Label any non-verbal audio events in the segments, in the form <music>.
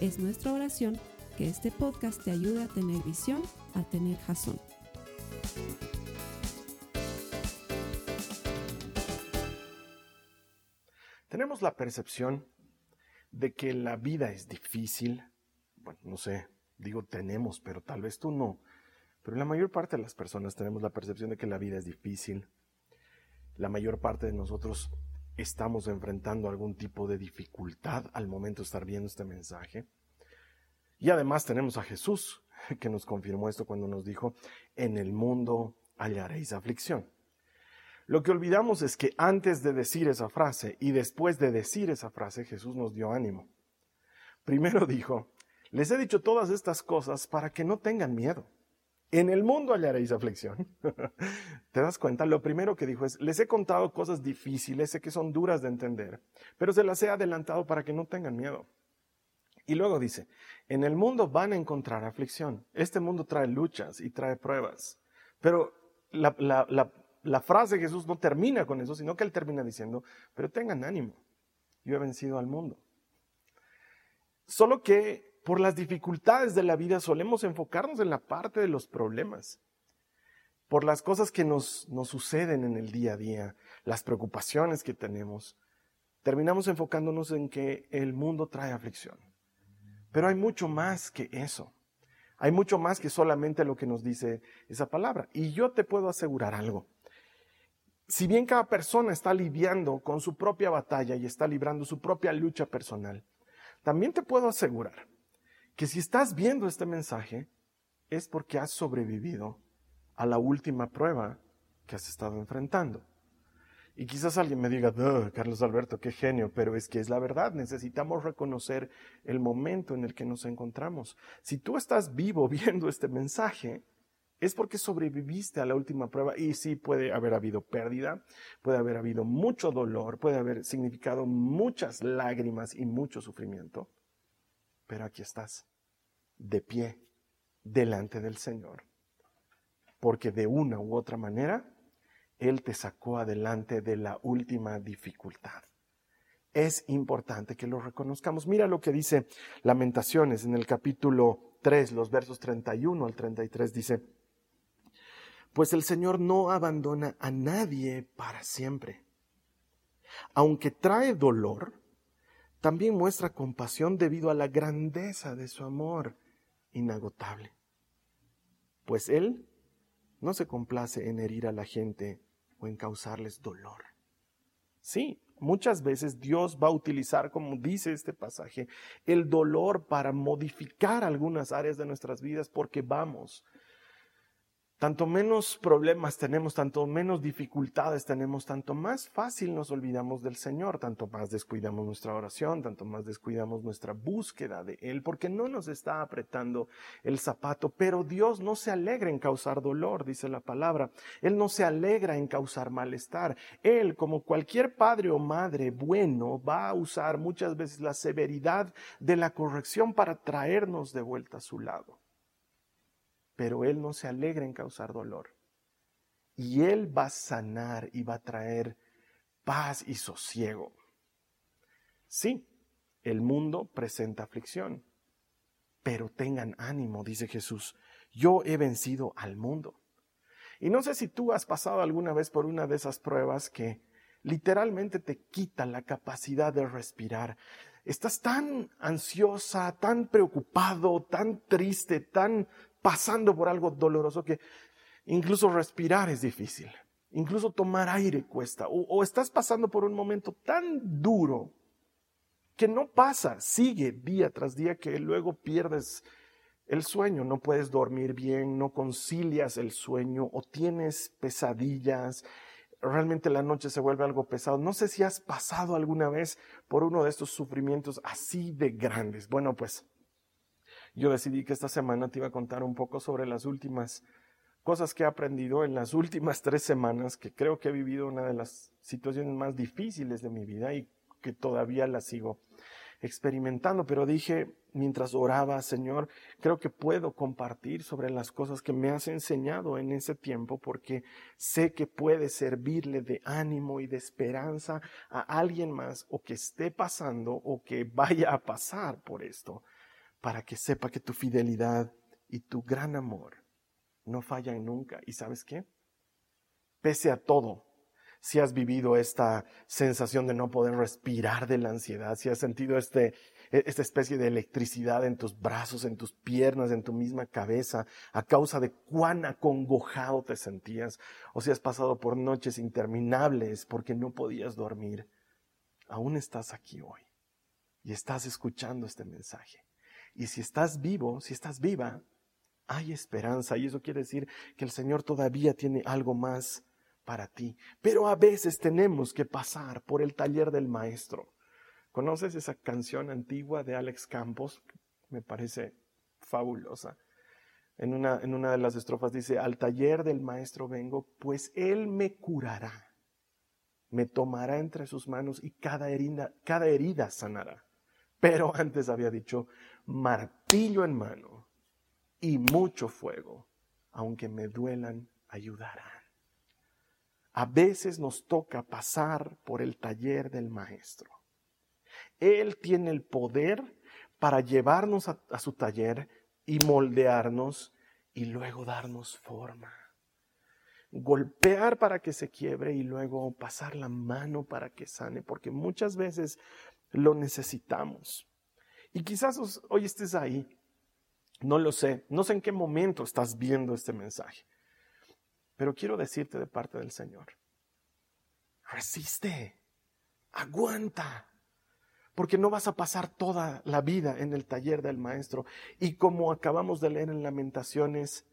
Es nuestra oración que este podcast te ayude a tener visión, a tener jazón. Tenemos la percepción de que la vida es difícil. Bueno, no sé, digo tenemos, pero tal vez tú no. Pero la mayor parte de las personas tenemos la percepción de que la vida es difícil. La mayor parte de nosotros estamos enfrentando algún tipo de dificultad al momento de estar viendo este mensaje. Y además tenemos a Jesús, <laughs> que nos confirmó esto cuando nos dijo, en el mundo hallaréis aflicción. Lo que olvidamos es que antes de decir esa frase y después de decir esa frase, Jesús nos dio ánimo. Primero <laughs> dijo, les he dicho todas estas cosas para que no tengan miedo. En el mundo hallaréis aflicción. <laughs> ¿Te das cuenta? Lo primero que dijo es, les he contado cosas difíciles, sé que son duras de entender, pero se las he adelantado para que no tengan miedo. Y luego dice, en el mundo van a encontrar aflicción. Este mundo trae luchas y trae pruebas. Pero la, frase de Jesús no termina con eso, sino que él termina diciendo, pero tengan ánimo, yo he vencido al mundo. Solo que por las dificultades de la vida solemos enfocarnos en la parte de los problemas, por las cosas que nos, nos suceden en el día a día, las preocupaciones que tenemos. Terminamos enfocándonos en que el mundo trae aflicción. Pero hay mucho más que eso. Hay mucho más que solamente lo que nos dice esa palabra. Y yo te puedo asegurar algo si bien cada persona está lidiando con su propia batalla y está librando su propia lucha personal, también te puedo asegurar que si estás viendo este mensaje es porque has sobrevivido a la última prueba que has estado enfrentando. Y quizás alguien me diga, Carlos Alberto, qué genio, pero es que es la verdad, necesitamos reconocer el momento en el que nos encontramos. Si tú estás vivo <laughs> viendo este mensaje, es porque sobreviviste a la última prueba y sí puede haber habido pérdida, puede haber habido mucho dolor, puede haber significado muchas lágrimas y mucho sufrimiento, pero aquí estás, de pie, delante del Señor, porque de una u otra manera, Él te sacó adelante de la última dificultad. Es importante que lo reconozcamos. Mira lo que dice Lamentaciones en el capítulo 3, los versos 31 al 33, dice, pues el Señor no abandona a nadie para siempre. Aunque trae dolor, también muestra compasión debido a la grandeza de su amor inagotable. Pues Él no se complace en herir a la gente o en causarles dolor. Sí, muchas veces Dios va a utilizar, como dice este pasaje, el dolor para modificar algunas áreas de nuestras vidas porque vamos tanto menos problemas tenemos, tanto menos dificultades tenemos, tanto más fácil nos olvidamos del Señor, tanto más descuidamos nuestra oración, tanto más descuidamos nuestra búsqueda de Él, porque no nos está apretando el zapato. Pero Dios no se alegra en causar dolor, dice la palabra. Él no se alegra en causar malestar. Él, como cualquier padre o madre bueno, va a usar muchas veces la severidad de la corrección para traernos de vuelta a su lado pero Él no se alegra en causar dolor. Y Él va a sanar y va a traer paz y sosiego. Sí, el mundo presenta aflicción, pero tengan ánimo, dice Jesús, yo he vencido al mundo. Y no sé si tú has pasado alguna vez por una de esas pruebas que literalmente te quita la capacidad de respirar. Estás tan ansiosa, tan preocupado, tan triste, tan pasando por algo doloroso que incluso respirar es difícil, incluso tomar aire cuesta, o, estás pasando por un momento tan duro que no pasa, sigue día tras día que luego pierdes el sueño, no puedes dormir bien, no concilias el sueño o tienes pesadillas, realmente la noche se vuelve algo pesado. No sé si has pasado alguna vez por uno de estos sufrimientos así de grandes. Bueno, pues yo decidí que esta semana te iba a contar un poco sobre las últimas cosas que he aprendido en las últimas tres semanas, que creo que he vivido una de las situaciones más difíciles de mi vida y que todavía la sigo experimentando. Pero dije, mientras oraba, Señor, creo que puedo compartir sobre las cosas que me has enseñado en ese tiempo, porque sé que puede servirle de ánimo y de esperanza a alguien más o que esté pasando o que vaya a pasar por esto, para que sepa que tu fidelidad y tu gran amor no fallan nunca. ¿Y sabes qué? Pese a todo, si has vivido esta sensación de no poder respirar de la ansiedad, si has sentido este, e, esta especie de electricidad en tus brazos, en tus piernas, en tu misma cabeza, a causa de cuán acongojado te sentías, o si has pasado por noches interminables porque no podías dormir, aún estás aquí hoy y estás escuchando este mensaje. Y si estás vivo, si estás viva, hay esperanza y eso quiere decir que el Señor todavía tiene algo más para ti. Pero a veces tenemos que pasar por el taller del maestro. ¿Conoces esa canción antigua de Alex Campos? Me parece fabulosa. En una, en una de las estrofas dice, al taller del maestro vengo, pues él me curará, me tomará entre sus manos y cada herida, cada herida sanará. Pero <laughs> antes había dicho, martillo en mano y mucho fuego, aunque me duelan, ayudarán. A veces nos toca pasar por el taller del maestro. Él tiene el poder para llevarnos a, su taller y moldearnos y luego darnos forma. Golpear para que se quiebre y luego pasar la mano para que sane, porque muchas veces lo necesitamos. Y quizás hoy estés ahí, no lo sé, no sé en qué momento estás viendo este mensaje. Pero quiero decirte de parte del Señor, resiste, aguanta, porque no vas a pasar toda la vida en el taller del maestro. Y como acabamos de leer en lamentaciones,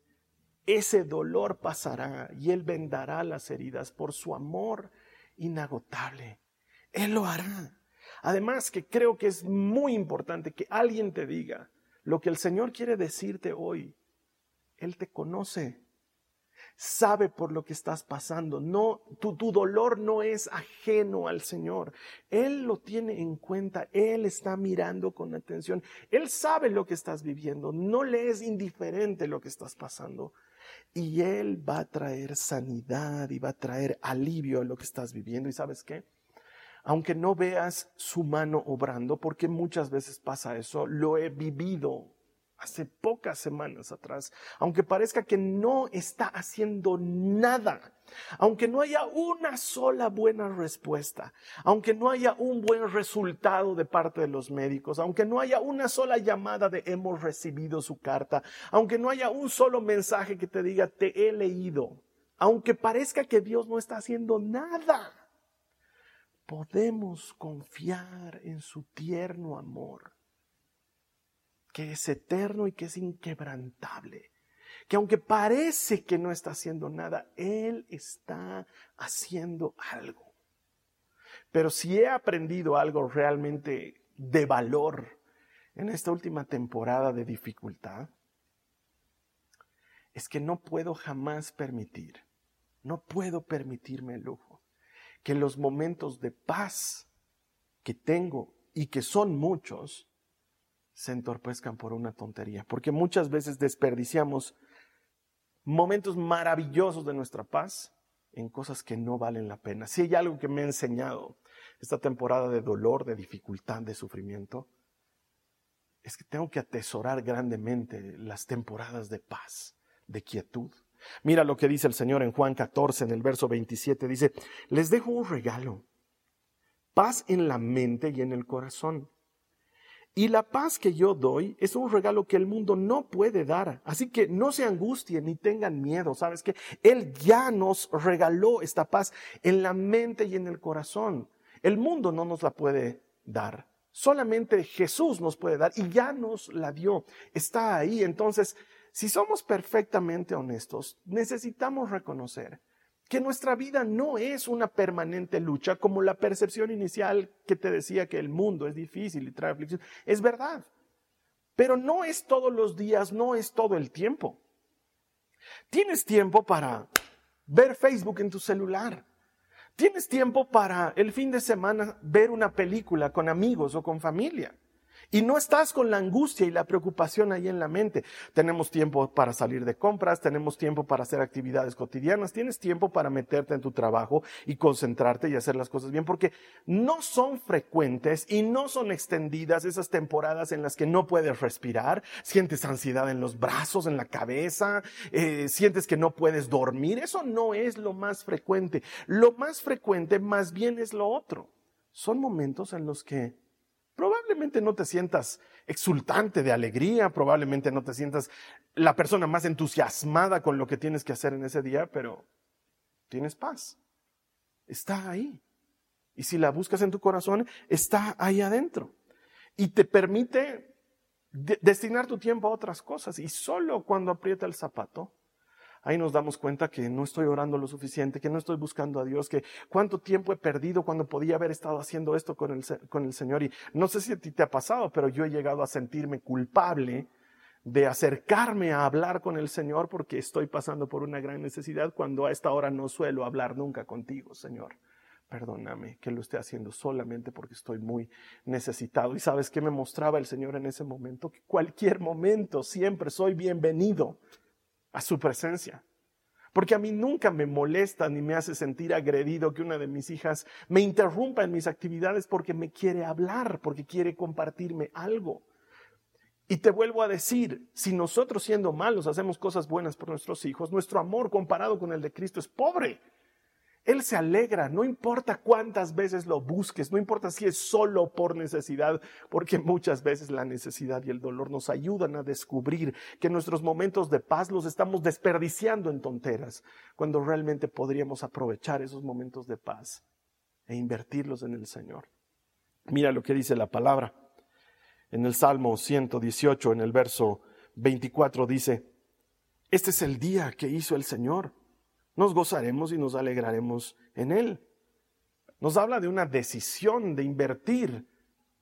ese dolor pasará y Él vendará las heridas por su amor inagotable. Él lo hará. Además que creo que es muy importante que alguien te diga lo que el Señor quiere decirte hoy. Él te conoce sabe por lo que estás pasando. No, tu, tu, dolor no es ajeno al Señor. Él lo tiene en cuenta. Él está mirando con atención. Él sabe lo que estás viviendo. No le es indiferente lo que estás pasando. Y Él va a traer sanidad y va a traer alivio a lo que estás viviendo. ¿Y sabes qué? Aunque no veas su mano obrando, porque muchas veces pasa eso, lo he vivido hace pocas semanas atrás, aunque parezca que no está haciendo nada, aunque no haya una sola buena respuesta, aunque no haya un buen resultado de parte de los médicos, aunque no haya una sola llamada de hemos recibido su carta, aunque no haya un solo mensaje que te diga te he leído, aunque parezca que Dios no está haciendo nada, podemos confiar en su tierno amor que es eterno y que es inquebrantable. Que aunque parece que no está haciendo nada, Él está haciendo algo. Pero si he aprendido algo realmente de valor en esta última temporada de dificultad, es que no puedo jamás permitir, no puedo permitirme el lujo, que los momentos de paz que tengo y que son muchos, se entorpezcan por una tontería, porque muchas veces desperdiciamos momentos maravillosos de nuestra paz en cosas que no valen la pena. Si hay algo que me ha enseñado esta temporada de dolor, de dificultad, de sufrimiento, es que tengo que atesorar grandemente las temporadas de paz, de quietud. Mira lo que dice el Señor en Juan 14, en el verso 27, dice, les dejo un regalo, paz en la mente y en el corazón. Y la paz que yo doy es un regalo que el mundo no puede dar. Así que no se angustien ni tengan miedo. ¿Sabes que Él ya nos regaló esta paz en la mente y en el corazón. El mundo no nos la puede dar. Solamente Jesús nos puede dar y ya nos la dio. Está ahí. Entonces, si somos perfectamente honestos, necesitamos reconocer que nuestra vida no es una permanente lucha como la percepción inicial que te decía que el mundo es difícil y trae aflicción. Es verdad. Pero no es todos los días, no es todo el tiempo. Tienes tiempo para ver Facebook en tu celular. Tienes tiempo para el fin de semana ver una película con amigos o con familia. Y no estás con la angustia y la preocupación ahí en la mente. Tenemos tiempo para salir de compras, tenemos tiempo para hacer actividades cotidianas, tienes tiempo para meterte en tu trabajo y concentrarte y hacer las cosas bien, porque no son frecuentes y no son extendidas esas temporadas en las que no puedes respirar, sientes ansiedad en los brazos, en la cabeza, eh, sientes que no puedes dormir. Eso no es lo más frecuente. Lo más frecuente más bien es lo otro. Son momentos en los que Probablemente no te sientas exultante de alegría, probablemente no te sientas la persona más entusiasmada con lo que tienes que hacer en ese día, pero tienes paz. Está ahí. Y si la buscas en tu corazón, está ahí adentro. Y te permite destinar tu tiempo a otras cosas. Y solo cuando aprieta el zapato, ahí nos damos cuenta que no estoy orando lo suficiente, que no estoy buscando a Dios, que cuánto tiempo he perdido cuando podía haber estado haciendo esto con el, con el Señor. Y no sé si a ti te ha pasado, pero yo he llegado a sentirme culpable de acercarme a hablar con el Señor porque estoy pasando por una gran necesidad cuando a esta hora no suelo hablar nunca contigo, Señor. Perdóname que lo esté haciendo solamente porque estoy muy necesitado. ¿Y sabes qué me mostraba el Señor en ese momento? Que cualquier momento siempre soy bienvenido a su presencia. Porque a mí nunca me molesta ni me hace sentir agredido que una de mis hijas me interrumpa en mis actividades porque me quiere hablar, porque quiere compartirme algo. Y te vuelvo a decir, si nosotros siendo malos hacemos cosas buenas por nuestros hijos, nuestro amor comparado con el de Cristo es pobre. Él se alegra, no importa cuántas veces lo busques, no importa si es solo por necesidad, porque muchas veces la necesidad y el dolor nos ayudan a descubrir que nuestros momentos de paz los estamos desperdiciando en tonteras, cuando realmente podríamos aprovechar esos momentos de paz e invertirlos en el Señor. Mira lo que dice la palabra. En el Salmo 118, en el verso 24, dice, Este es el día que hizo el Señor nos gozaremos y nos alegraremos en Él. Nos habla de una decisión de invertir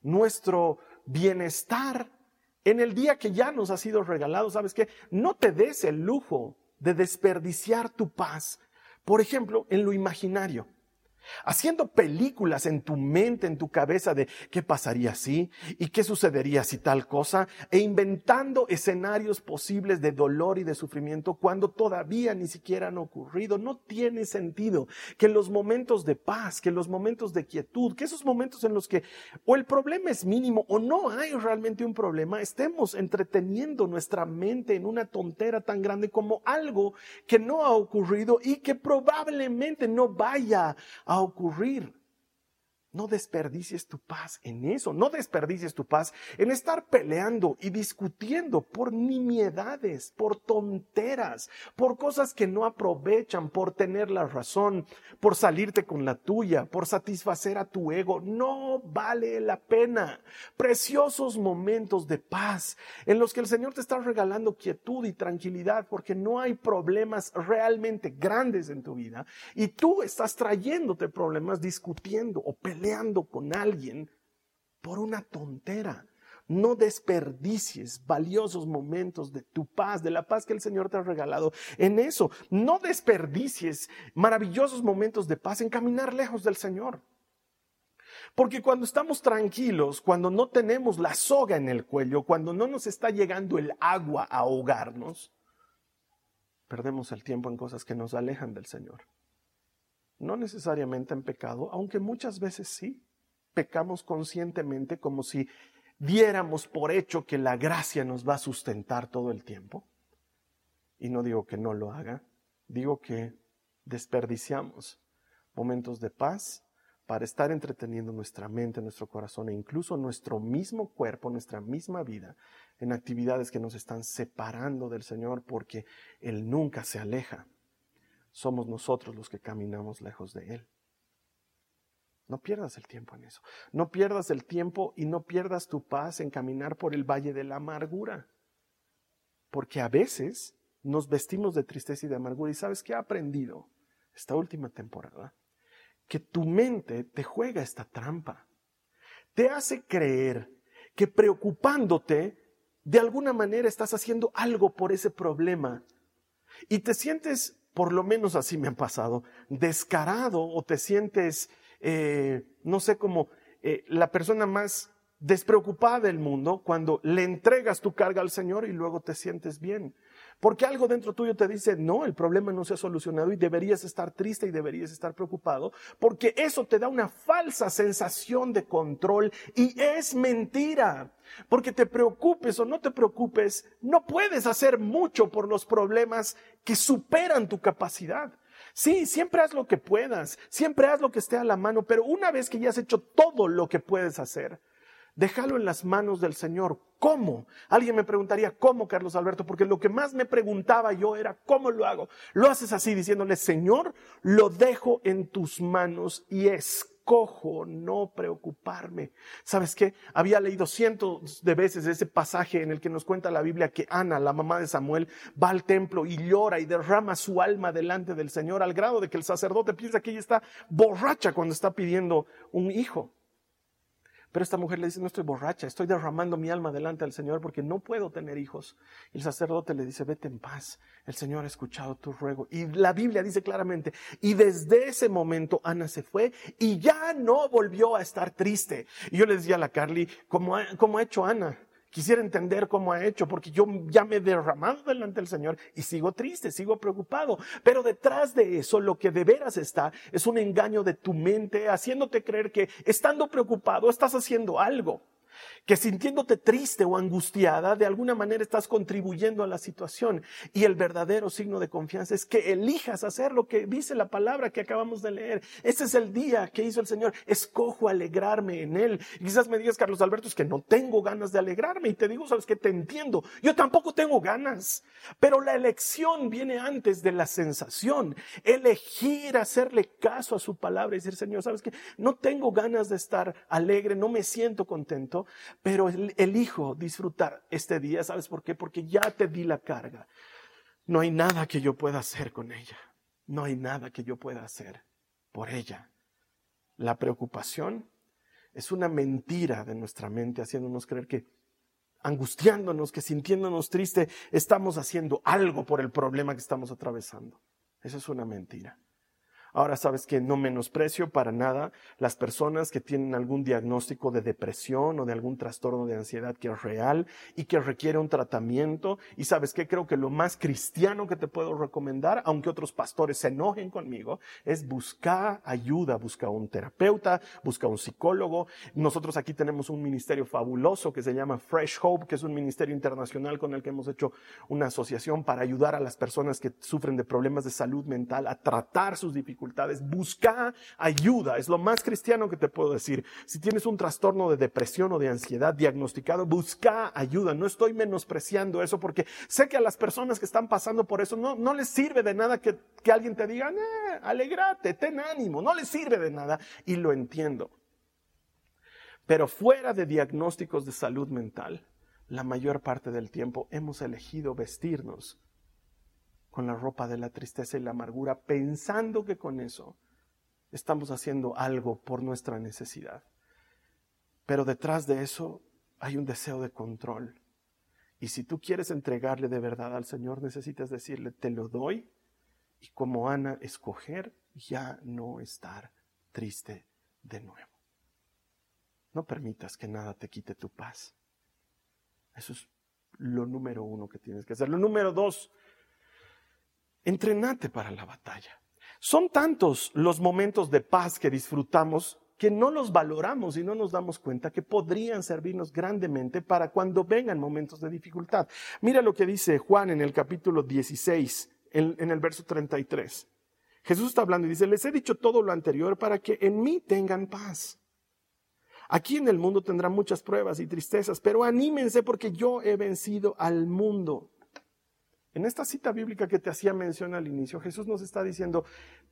nuestro bienestar en el día que ya nos ha sido regalado. ¿Sabes qué? No te des el lujo de desperdiciar tu paz, por ejemplo, en lo imaginario haciendo películas en tu mente, en tu cabeza de qué pasaría si y qué sucedería si tal cosa, e inventando escenarios posibles de dolor y de sufrimiento cuando todavía ni siquiera han ocurrido. No tiene sentido que los momentos de paz, que los momentos de quietud, que esos momentos en los que o el problema es mínimo o no hay realmente un problema, estemos entreteniendo nuestra mente en una tontera tan grande como algo que no ha ocurrido y que probablemente no vaya a ocurrir. No desperdicies tu paz en eso, no desperdicies tu paz en estar peleando y discutiendo por nimiedades, por tonteras, por cosas que no aprovechan, por tener la razón, por salirte con la tuya, por satisfacer a tu ego. No vale la pena. Preciosos momentos de paz en los que el Señor te está regalando quietud y tranquilidad porque no hay problemas realmente grandes en tu vida y tú estás trayéndote problemas discutiendo o peleando peleando con alguien por una tontera. No desperdicies valiosos momentos de tu paz, de la paz que el Señor te ha regalado en eso. No desperdicies maravillosos momentos de paz en caminar lejos del Señor. Porque cuando estamos tranquilos, cuando no tenemos la soga en el cuello, cuando no nos está llegando el agua a ahogarnos, perdemos el tiempo en cosas que nos alejan del Señor no necesariamente en pecado, aunque muchas veces sí, pecamos conscientemente como si diéramos por hecho que la gracia nos va a sustentar todo el tiempo. Y no digo que no lo haga, digo que desperdiciamos momentos de paz para estar entreteniendo nuestra mente, nuestro corazón e incluso nuestro mismo cuerpo, nuestra misma vida en actividades que nos están separando del Señor porque Él nunca se aleja somos nosotros los que caminamos lejos de Él. No pierdas el tiempo en eso. No pierdas el tiempo y no pierdas tu paz en caminar por el valle de la amargura. Porque a veces nos vestimos de tristeza y de amargura. ¿Y sabes qué he aprendido esta última temporada? Que tu mente te juega esta trampa. Te hace creer que preocupándote de alguna manera estás haciendo algo por ese problema y te sientes, por lo menos así me ha pasado, descarado o te sientes, eh, no sé, como eh, la persona más despreocupada del mundo cuando le entregas tu carga al Señor y luego te sientes bien. Porque algo dentro tuyo te dice, no, el problema no se ha solucionado y deberías estar triste y deberías estar preocupado, porque eso te da una falsa sensación de control y es mentira. Porque te preocupes o no te preocupes, no puedes hacer mucho por los problemas que superan tu capacidad. Sí, siempre haz lo que puedas, siempre haz lo que esté a la mano, pero una vez que ya has hecho todo lo que puedes hacer, déjalo en las manos del Señor. ¿Cómo? Alguien me preguntaría, ¿cómo, Carlos Alberto? Porque lo que más me preguntaba yo era, ¿cómo lo hago? Lo haces así, diciéndole, Señor, lo dejo en tus manos y escojo no preocuparme. ¿Sabes qué? Había leído cientos de veces ese pasaje en el que nos cuenta la Biblia que Ana, la mamá de Samuel, va al templo y llora y derrama su alma delante del Señor al grado de que el sacerdote piensa que ella está borracha cuando está pidiendo un hijo. Pero esta mujer le dice, no estoy borracha, estoy derramando mi alma delante del Señor porque no puedo tener hijos. Y el sacerdote le dice, vete en paz, el Señor ha escuchado tu ruego. Y la Biblia dice claramente, y desde ese momento Ana se fue y ya no volvió a estar triste. Y yo le decía a la Carly, ¿cómo ha, cómo ha hecho Ana? Quisiera entender cómo ha hecho, porque yo ya me he derramado delante del Señor y sigo triste, sigo preocupado. Pero detrás de eso, lo que de veras está es un engaño de tu mente, haciéndote creer que estando preocupado estás haciendo algo que sintiéndote triste o angustiada, de alguna manera estás contribuyendo a la situación. Y el verdadero signo de confianza es que elijas hacer lo que dice la palabra que acabamos de leer. Ese es el día que hizo el Señor. Escojo alegrarme en Él. Quizás me digas, Carlos Alberto, es que no tengo ganas de alegrarme. Y te digo, sabes que te entiendo. Yo tampoco tengo ganas. Pero la elección viene antes de la sensación. Elegir hacerle caso a su palabra y decir, Señor, sabes que no tengo ganas de estar alegre, no me siento contento pero elijo disfrutar este día. ¿Sabes por qué? Porque ya te di la carga. No hay nada que yo pueda hacer con ella. No hay nada que yo pueda hacer por ella. La preocupación es una mentira de nuestra mente haciéndonos creer que angustiándonos, que sintiéndonos triste, estamos haciendo algo por el problema que estamos atravesando. Eso es una mentira. Ahora sabes que no menosprecio para nada las personas que tienen algún diagnóstico de depresión o de algún trastorno de ansiedad que es real y que requiere un tratamiento. Y sabes que creo que lo más cristiano que te puedo recomendar, aunque otros pastores se enojen conmigo, es buscar ayuda, busca un terapeuta, busca un psicólogo. Nosotros aquí tenemos un ministerio fabuloso que se llama Fresh Hope, que es un ministerio internacional con el que hemos hecho una asociación para ayudar a las personas que sufren de problemas de salud mental a tratar sus dificultades busca ayuda. Es lo más cristiano que te puedo decir. Si tienes un trastorno de depresión o de ansiedad diagnosticado, busca ayuda. No estoy menospreciando eso porque sé que a las personas que están pasando por eso no, les sirve de nada que, alguien te diga, alegrate, ten ánimo. No les sirve de nada y lo entiendo. Pero fuera de diagnósticos de salud mental, la mayor parte del tiempo hemos elegido vestirnos con la ropa de la tristeza y la amargura, pensando que con eso estamos haciendo algo por nuestra necesidad. Pero detrás de eso hay un deseo de control. Y si tú quieres entregarle de verdad al Señor, necesitas decirle, te lo doy, y como Ana, escoger ya no estar triste de nuevo. No permitas que nada te quite tu paz. Eso es lo número uno que tienes que hacer. Lo número dos, entrenate para la batalla. Son tantos los momentos de paz que disfrutamos que no los valoramos y no nos damos cuenta que podrían servirnos grandemente para cuando vengan momentos de dificultad. Mira lo que dice Juan en el capítulo 16, en, el verso 33. Jesús está hablando y dice, les he dicho todo lo anterior para que en mí tengan paz. Aquí en el mundo tendrán muchas pruebas y tristezas, pero anímense porque yo he vencido al mundo. En esta cita bíblica que te hacía mención al inicio, Jesús nos está diciendo,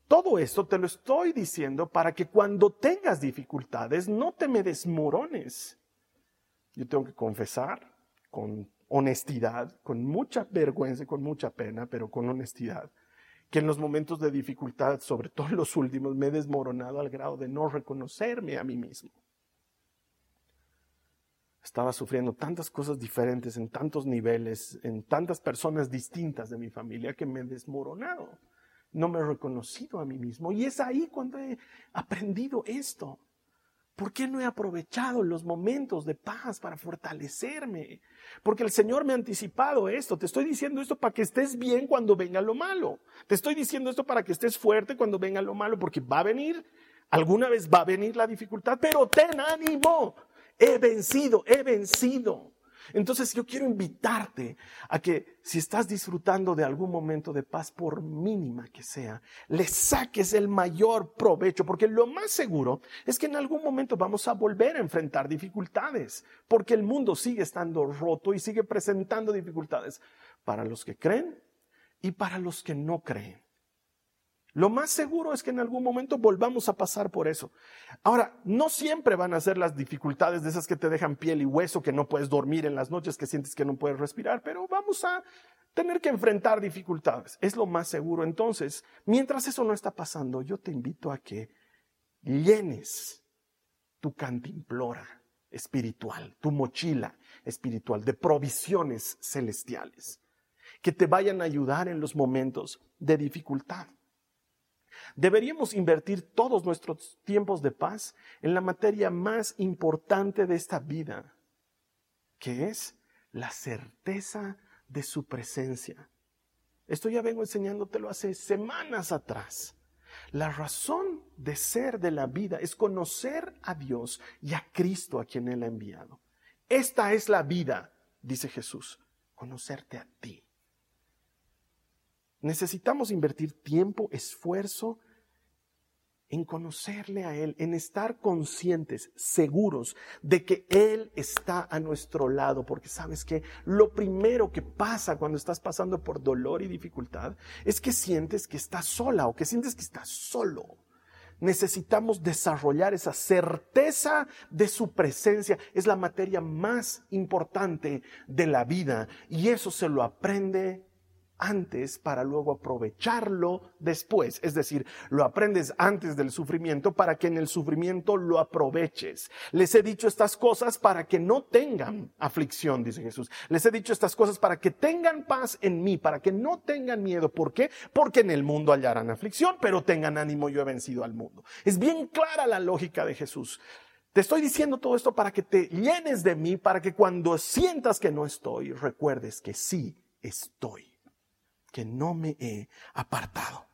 todo esto te lo estoy diciendo para que cuando tengas dificultades no te me desmorones. Yo tengo que confesar con honestidad, con mucha vergüenza y con mucha pena, pero con honestidad, que en los momentos de dificultad, sobre todo en los últimos, me he desmoronado al grado de no reconocerme a mí mismo. Estaba sufriendo tantas cosas diferentes en tantos niveles, en tantas personas distintas de mi familia que me he desmoronado. No me he reconocido a mí mismo. Y es ahí cuando he aprendido esto. ¿Por qué no he aprovechado los momentos de paz para fortalecerme? Porque el Señor me ha anticipado esto. Te estoy diciendo esto para que estés bien cuando venga lo malo. Te estoy diciendo esto para que estés fuerte cuando venga lo malo, porque va a venir, alguna vez va a venir la dificultad, pero ten ánimo. He vencido, he vencido. Entonces yo quiero invitarte a que si estás disfrutando de algún momento de paz, por mínima que sea, le saques el mayor provecho, porque lo más seguro es que en algún momento vamos a volver a enfrentar dificultades, porque el mundo sigue estando roto y sigue presentando dificultades para los que creen y para los que no creen. Lo más seguro es que en algún momento volvamos a pasar por eso. Ahora, no siempre van a ser las dificultades de esas que te dejan piel y hueso, que no puedes dormir en las noches, que sientes que no puedes respirar, pero vamos a tener que enfrentar dificultades. Es lo más seguro. Entonces, mientras eso no está pasando, yo te invito a que llenes tu cantimplora espiritual, tu mochila espiritual de provisiones celestiales, que te vayan a ayudar en los momentos de dificultad. Deberíamos invertir todos nuestros tiempos de paz en la materia más importante de esta vida, que es la certeza de su presencia. Esto ya vengo enseñándotelo hace semanas atrás. La razón de ser de la vida es conocer a Dios y a Cristo a quien Él ha enviado. Esta es la vida, dice Jesús, conocerte a ti. Necesitamos invertir tiempo, esfuerzo en conocerle a Él, en estar conscientes, seguros de que Él está a nuestro lado, porque sabes que lo primero que pasa cuando estás pasando por dolor y dificultad es que sientes que estás sola o que sientes que estás solo. Necesitamos desarrollar esa certeza de su presencia. Es la materia más importante de la vida y eso se lo aprende antes para luego aprovecharlo después. Es decir, lo aprendes antes del sufrimiento para que en el sufrimiento lo aproveches. Les he dicho estas cosas para que no tengan aflicción, dice Jesús. Les he dicho estas cosas para que tengan paz en mí, para que no tengan miedo. ¿Por qué? Porque en el mundo hallarán aflicción, pero tengan ánimo, yo he vencido al mundo. Es bien clara la lógica de Jesús. Te estoy diciendo todo esto para que te llenes de mí, para que cuando sientas que no estoy, recuerdes que sí estoy que no me he apartado.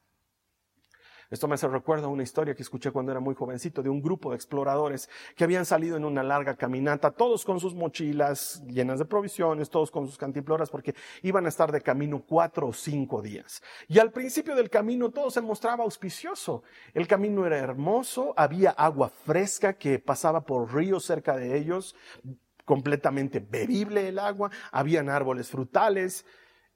Esto me hace recuerdo a una historia que escuché cuando era muy jovencito de un grupo de exploradores que habían salido en una larga caminata, todos con sus mochilas llenas de provisiones, todos con sus cantiploras, porque iban a estar de camino cuatro o cinco días. Y al principio del camino todo se mostraba auspicioso. El camino era hermoso, había agua fresca que pasaba por ríos cerca de ellos, completamente bebible el agua, habían árboles frutales,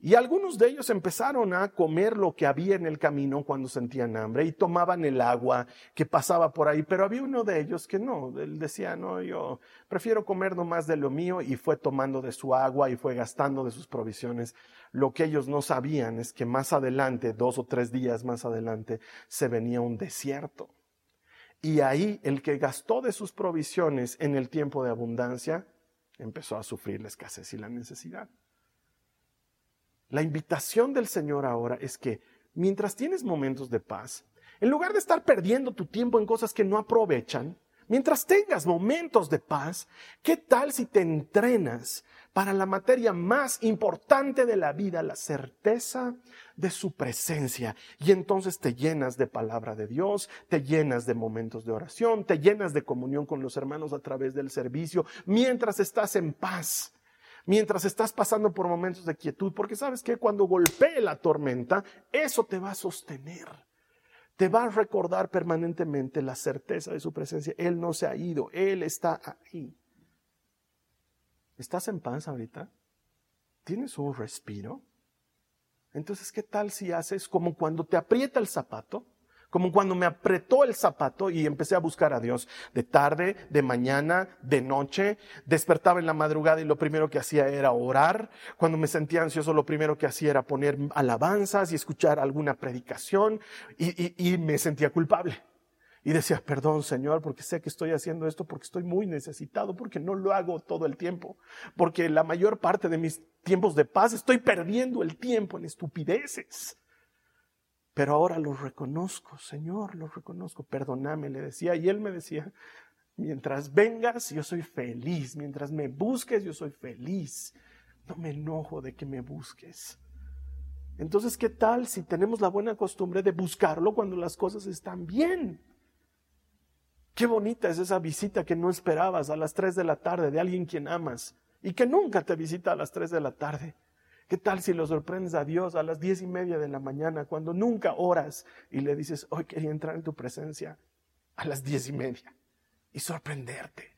y algunos de ellos empezaron a comer lo que había en el camino cuando sentían hambre y tomaban el agua que pasaba por ahí, pero había uno de ellos que no, él decía, no, yo prefiero comer nomás de lo mío y fue tomando de su agua y fue gastando de sus provisiones. Lo que ellos no sabían es que más adelante, dos o tres días más adelante, se venía un desierto. Y ahí el que gastó de sus provisiones en el tiempo de abundancia empezó a sufrir la escasez y la necesidad. La invitación del Señor ahora es que mientras tienes momentos de paz, en lugar de estar perdiendo tu tiempo en cosas que no aprovechan, mientras tengas momentos de paz, ¿qué tal si te entrenas para la materia más importante de la vida, la certeza de su presencia? Y entonces te llenas de palabra de Dios, te llenas de momentos de oración, te llenas de comunión con los hermanos a través del servicio, mientras estás en paz mientras estás pasando por momentos de quietud, porque sabes que cuando golpee la tormenta, eso te va a sostener. Te va a recordar permanentemente la certeza de su presencia. Él no se ha ido, Él está ahí. ¿Estás en paz ahorita? ¿Tienes un respiro? Entonces, ¿qué tal si haces como cuando te aprieta el zapato? Como cuando me apretó el zapato y empecé a buscar a Dios de tarde, de mañana, de noche. Despertaba en la madrugada y lo primero que hacía era orar. Cuando me sentía ansioso, lo primero que hacía era poner alabanzas y escuchar alguna predicación y, me sentía culpable. Y decía, perdón Señor, porque sé que estoy haciendo esto porque estoy muy necesitado, porque no lo hago todo el tiempo, porque la mayor parte de mis tiempos de paz estoy perdiendo el tiempo en estupideces. Pero ahora lo reconozco, Señor, lo reconozco, perdóname, le decía. Y él me decía, mientras vengas, yo soy feliz, mientras me busques, yo soy feliz. No me enojo de que me busques. Entonces, ¿qué tal si tenemos la buena costumbre de buscarlo cuando las cosas están bien? Qué bonita es esa visita que no esperabas a las 3 de la tarde de alguien quien amas y que nunca te visita a las 3 de la tarde. ¿Qué tal si lo sorprendes a Dios a las diez y media de la mañana cuando nunca oras y le dices, hoy quería entrar en tu presencia a las diez y media y sorprenderte?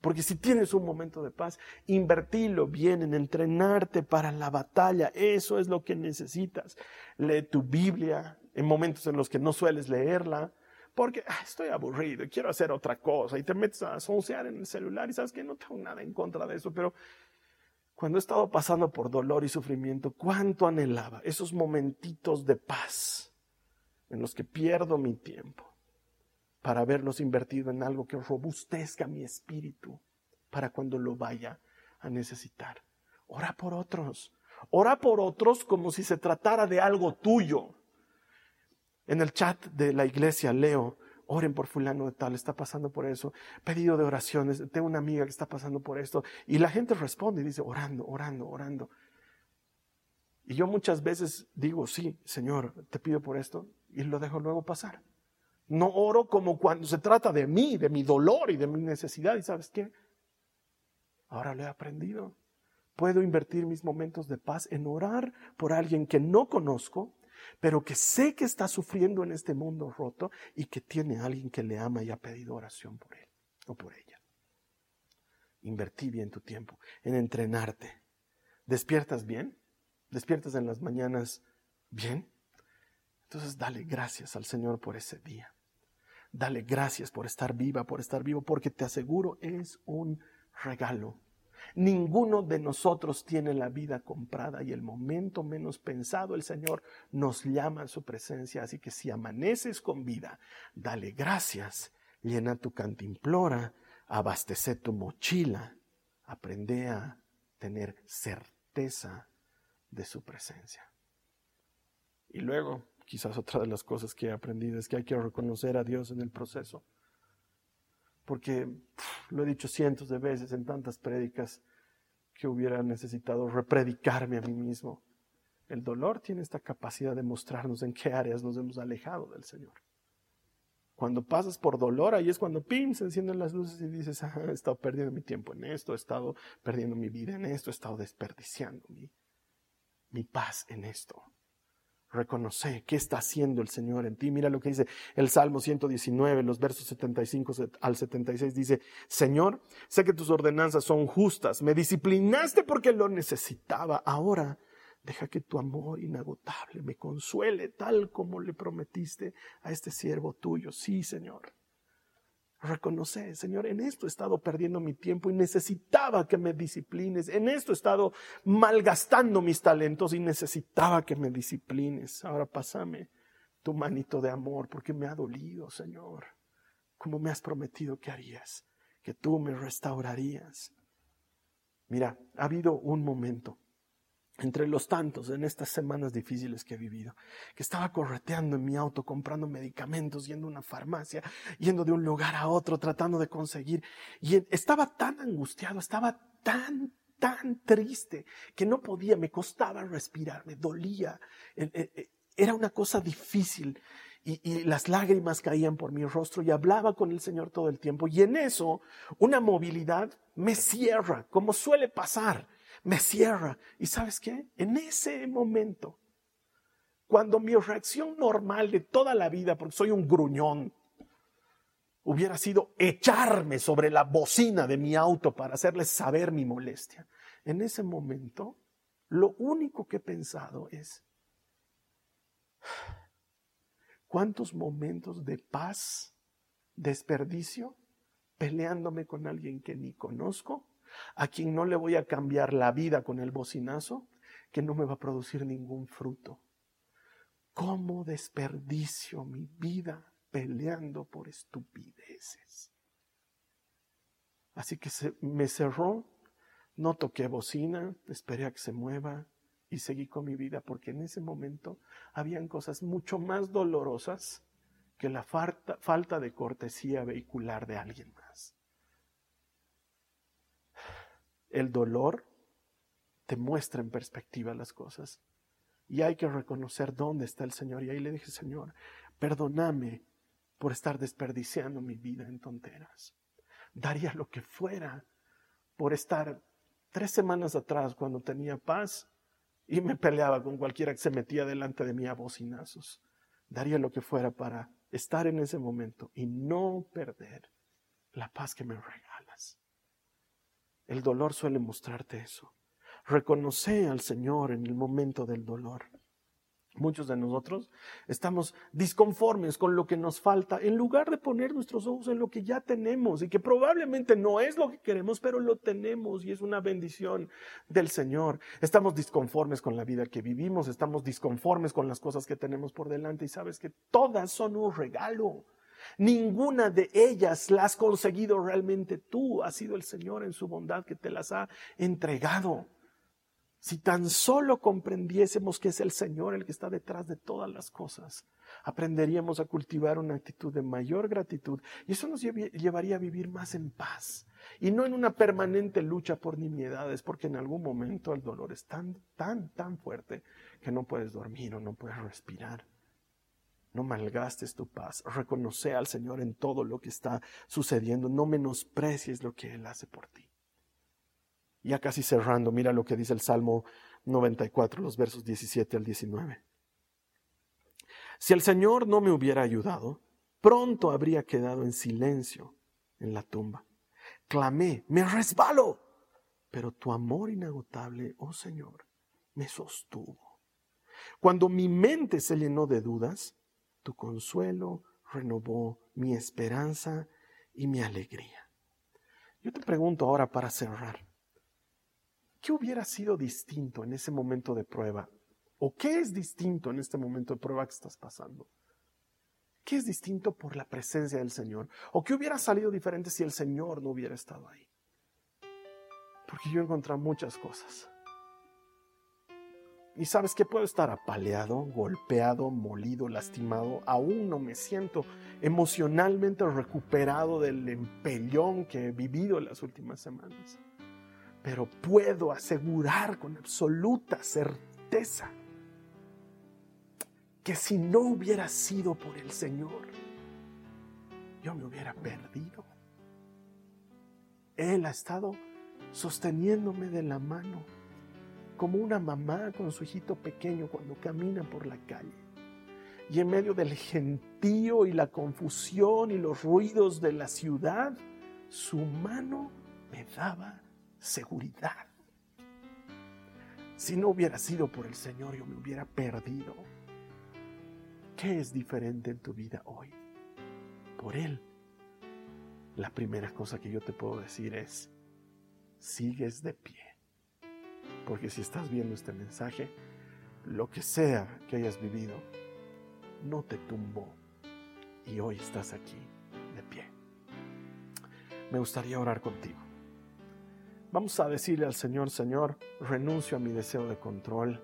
Porque si tienes un momento de paz, invertirlo bien en entrenarte para la batalla. Eso es lo que necesitas. Lee tu Biblia en momentos en los que no sueles leerla porque ah, estoy aburrido, quiero hacer otra cosa y te metes a soncear en el celular y sabes que no tengo nada en contra de eso, pero cuando he estado pasando por dolor y sufrimiento, cuánto anhelaba esos momentitos de paz en los que pierdo mi tiempo para haberlos invertido en algo que robustezca mi espíritu para cuando lo vaya a necesitar. Ora por otros. Ora por otros como si se tratara de algo tuyo. En el chat de la iglesia leo, oren por fulano de tal, está pasando por eso, pedido de oraciones, tengo una amiga que está pasando por esto, y la gente responde y dice, orando, orando, orando. Y yo muchas veces digo, sí, Señor, te pido por esto, y lo dejo luego pasar. No oro como cuando se trata de mí, de mi dolor y de mi necesidad, y sabes qué, ahora lo he aprendido. Puedo invertir mis momentos de paz en orar por alguien que no conozco, pero que sé que está sufriendo en este mundo roto y que tiene a alguien que le ama y ha pedido oración por él o por ella. Invertí bien tu tiempo en entrenarte. ¿Despiertas bien? ¿Despiertas en las mañanas bien? Entonces dale gracias al Señor por ese día. Dale gracias por estar viva, por estar vivo, porque te aseguro es un regalo Ninguno de nosotros tiene la vida comprada y el momento menos pensado el Señor nos llama a su presencia. Así que si amaneces con vida, dale gracias, llena tu cantimplora, abastece tu mochila, aprende a tener certeza de su presencia. Y luego, quizás otra de las cosas que he aprendido es que hay que reconocer a Dios en el proceso porque lo he dicho cientos de veces en tantas prédicas que hubiera necesitado repredicarme a mí mismo. El dolor tiene esta capacidad de mostrarnos en qué áreas nos hemos alejado del Señor. Cuando pasas por dolor, ahí es cuando pim, se encienden las luces y dices, ah, he estado perdiendo mi tiempo en esto, he estado perdiendo mi vida en esto, he estado desperdiciando mi, mi paz en esto. Reconoce qué está haciendo el Señor en ti. Mira lo que dice el Salmo 119, los versos 75 al 76. Dice, Señor, sé que tus ordenanzas son justas. Me disciplinaste porque lo necesitaba. Ahora deja que tu amor inagotable me consuele tal como le prometiste a este siervo tuyo. Sí, Señor. Reconoce, Señor, en esto he estado perdiendo mi tiempo y necesitaba que me disciplines. En esto he estado malgastando mis talentos y necesitaba que me disciplines. Ahora pásame tu manito de amor porque me ha dolido, Señor. Como me has prometido que harías, que tú me restaurarías. Mira, ha habido un momento entre los tantos en estas semanas difíciles que he vivido, que estaba correteando en mi auto, comprando medicamentos, yendo a una farmacia, yendo de un lugar a otro, tratando de conseguir, y estaba tan angustiado, estaba tan, tan triste, que no podía, me costaba respirar, me dolía, e, e, era una cosa difícil. Y, y, las lágrimas caían por mi rostro y hablaba con el Señor todo el tiempo. Y en eso, una movilidad me cierra, como suele pasar me cierra. ¿Y sabes qué? En ese momento, cuando mi reacción normal de toda la vida, porque soy un gruñón, hubiera sido echarme sobre la bocina de mi auto para hacerles saber mi molestia. En ese momento, lo único que he pensado es, ¿cuántos momentos de paz, desperdicio, peleándome con alguien que ni conozco a quien no le voy a cambiar la vida con el bocinazo, que no me va a producir ningún fruto. ¿Cómo desperdicio mi vida peleando por estupideces. Así que me cerró, no toqué bocina, esperé a que se mueva y seguí con mi vida porque en ese momento habían cosas mucho más dolorosas que la falta de cortesía vehicular de alguien más. El dolor te muestra en perspectiva las cosas y hay que reconocer dónde está el Señor. Y ahí le dije, Señor, perdóname por estar desperdiciando mi vida en tonteras. Daría lo que fuera por estar tres semanas atrás cuando tenía paz y me peleaba con cualquiera que se metía delante de mí a bocinazos. Daría lo que fuera para estar en ese momento y no perder la paz que me regalas. El dolor suele mostrarte eso. Reconoce al Señor en el momento del dolor. Muchos de nosotros estamos disconformes con lo que nos falta en lugar de poner nuestros ojos en lo que ya tenemos y que probablemente no es lo que queremos, pero lo tenemos y es una bendición del Señor. Estamos disconformes con la vida que vivimos, estamos disconformes con las cosas que tenemos por delante y sabes que todas son un regalo. Ninguna de ellas la has conseguido realmente tú, ha sido el Señor en su bondad que te las ha entregado. Si tan solo comprendiésemos que es el Señor el que está detrás de todas las cosas, aprenderíamos a cultivar una actitud de mayor gratitud y eso nos llevaría a vivir más en paz y no en una permanente lucha por nimiedades, porque en algún momento el dolor es tan, tan, tan fuerte que no puedes dormir o no puedes respirar. No malgastes tu paz, reconoce al Señor en todo lo que está sucediendo, no menosprecies lo que Él hace por ti. Ya casi cerrando, mira lo que dice el Salmo 94, los versos 17 al 19. Si el Señor no me hubiera ayudado, pronto habría quedado en silencio en la tumba. Clamé, me resbalo, pero tu amor inagotable, oh Señor, me sostuvo. Cuando mi mente se llenó de dudas, tu consuelo renovó mi esperanza y mi alegría. Yo te pregunto ahora para cerrar, ¿Qué hubiera sido distinto en ese momento de prueba? ¿O qué es distinto en este momento de prueba que estás pasando? ¿Qué es distinto por la presencia del Señor? ¿O qué hubiera salido diferente si el Señor no hubiera estado ahí? Porque yo he encontrado muchas cosas. Y sabes que puedo estar apaleado, golpeado, molido, lastimado. Aún no me siento emocionalmente recuperado del empellón que he vivido las últimas semanas. Pero puedo asegurar con absoluta certeza que si no hubiera sido por el Señor, yo me hubiera perdido. Él ha estado sosteniéndome de la mano, como una mamá con su hijito pequeño cuando camina por la calle. Y en medio del gentío y la confusión y los ruidos de la ciudad, su mano me daba seguridad. Si no hubiera sido por el Señor, yo me hubiera perdido. ¿Qué es diferente en tu vida hoy? Por Él. La primera cosa que yo te puedo decir es, sigues de pie. Porque si estás viendo este mensaje, lo que sea que hayas vivido, no te tumbó. Y hoy estás aquí de pie. Me gustaría orar contigo. Vamos a decirle al Señor, Señor, renuncio a mi deseo de control.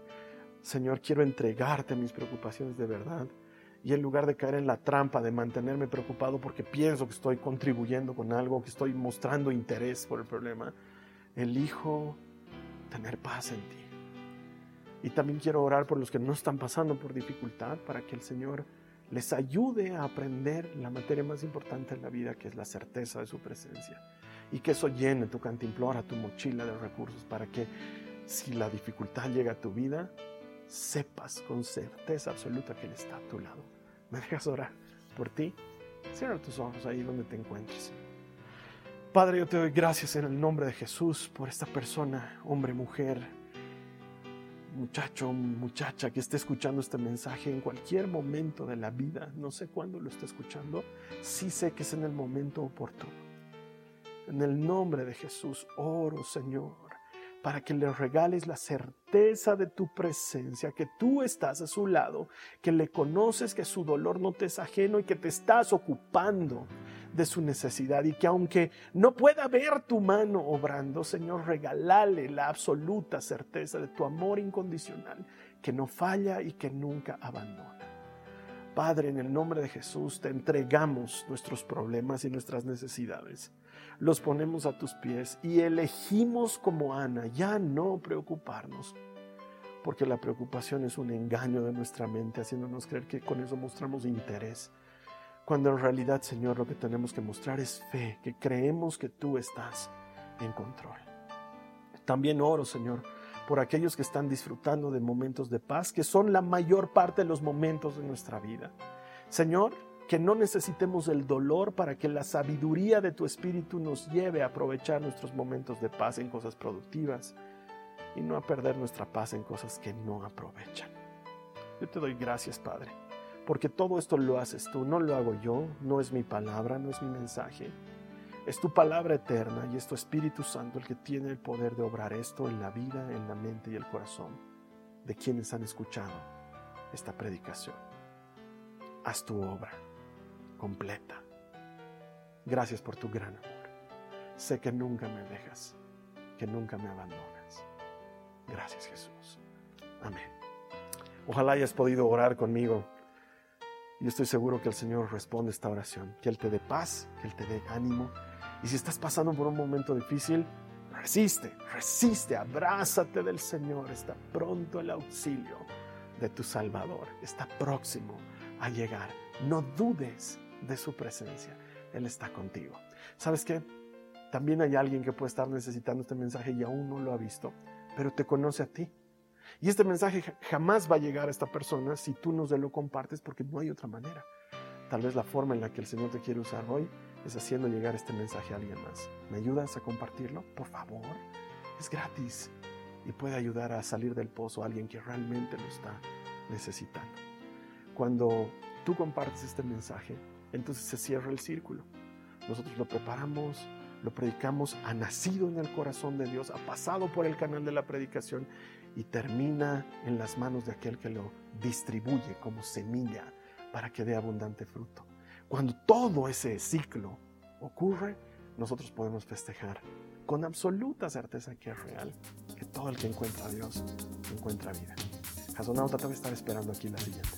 Señor, quiero entregarte mis preocupaciones de verdad. Y en lugar de caer en la trampa de mantenerme preocupado porque pienso que estoy contribuyendo con algo, que estoy mostrando interés por el problema, elijo tener paz en ti. Y también quiero orar por los que no están pasando por dificultad para que el Señor les ayude a aprender la materia más importante en la vida, que es la certeza de su presencia y que eso llene tu cantimplora, tu mochila de recursos para que si la dificultad llega a tu vida, sepas con certeza absoluta que Él está a tu lado. ¿Me dejas orar por ti? Cierra tus ojos ahí donde te encuentres. Padre, yo te doy gracias en el nombre de Jesús por esta persona, hombre, mujer, muchacho, muchacha que esté escuchando este mensaje en cualquier momento de la vida. No sé cuándo lo esté escuchando, sí sé que es en el momento oportuno. En el nombre de Jesús oro, Señor, para que le regales la certeza de tu presencia, que tú estás a su lado, que le conoces, que su dolor no te es ajeno y que te estás ocupando de su necesidad y que aunque no pueda ver tu mano obrando, Señor, regálale la absoluta certeza de tu amor incondicional, que no falla y que nunca abandona. Padre, en el nombre de Jesús te entregamos nuestros problemas y nuestras necesidades. Los ponemos a tus pies y elegimos como Ana ya no preocuparnos, porque la preocupación es un engaño de nuestra mente, haciéndonos creer que con eso mostramos interés cuando en realidad, Señor, lo que tenemos que mostrar es fe, que creemos que tú estás en control. También oro, Señor, por aquellos que están disfrutando de momentos de paz, que son la mayor parte de los momentos de nuestra vida. Señor, que no necesitemos el dolor para que la sabiduría de tu Espíritu nos lleve a aprovechar nuestros momentos de paz en cosas productivas y no a perder nuestra paz en cosas que no aprovechan. Yo te doy gracias, Padre porque todo esto lo haces tú, no lo hago yo, no es mi palabra, no es mi mensaje. Es tu palabra eterna y es tu Espíritu Santo el que tiene el poder de obrar esto en la vida, en la mente y el corazón de quienes han escuchado esta predicación. Haz tu obra completa. Gracias por tu gran amor. Sé que nunca me dejas, que nunca me abandonas. Gracias Jesús. Amén. Ojalá hayas podido orar conmigo y estoy seguro que el Señor responde esta oración, que Él te dé paz, que Él te dé ánimo. Y si estás pasando por un momento difícil, resiste, resiste, abrázate del Señor. Está pronto el auxilio de tu Salvador. Está próximo a llegar. No dudes de su presencia. Él está contigo. ¿Sabes qué? También hay alguien que puede estar necesitando este mensaje y aún no lo ha visto, pero te conoce a ti y este mensaje jamás va a llegar a esta persona si tú no se lo compartes porque no hay otra manera. Tal vez la forma en la que el Señor te quiere usar hoy es haciendo llegar este mensaje a alguien más. ¿Me ayudas a compartirlo? Por favor. Es gratis y puede ayudar a salir del pozo a alguien que realmente lo está necesitando. Cuando tú compartes este mensaje, entonces se cierra el círculo. Nosotros lo preparamos, lo predicamos, ha nacido en el corazón de Dios, ha pasado por el canal de la predicación y termina en las manos de aquel que lo distribuye como semilla para que dé abundante fruto. Cuando todo ese ciclo ocurre, nosotros podemos festejar con absoluta certeza que es real, que todo el que encuentra a Dios encuentra vida. Jasonauta te va a estar esperando aquí la siguiente.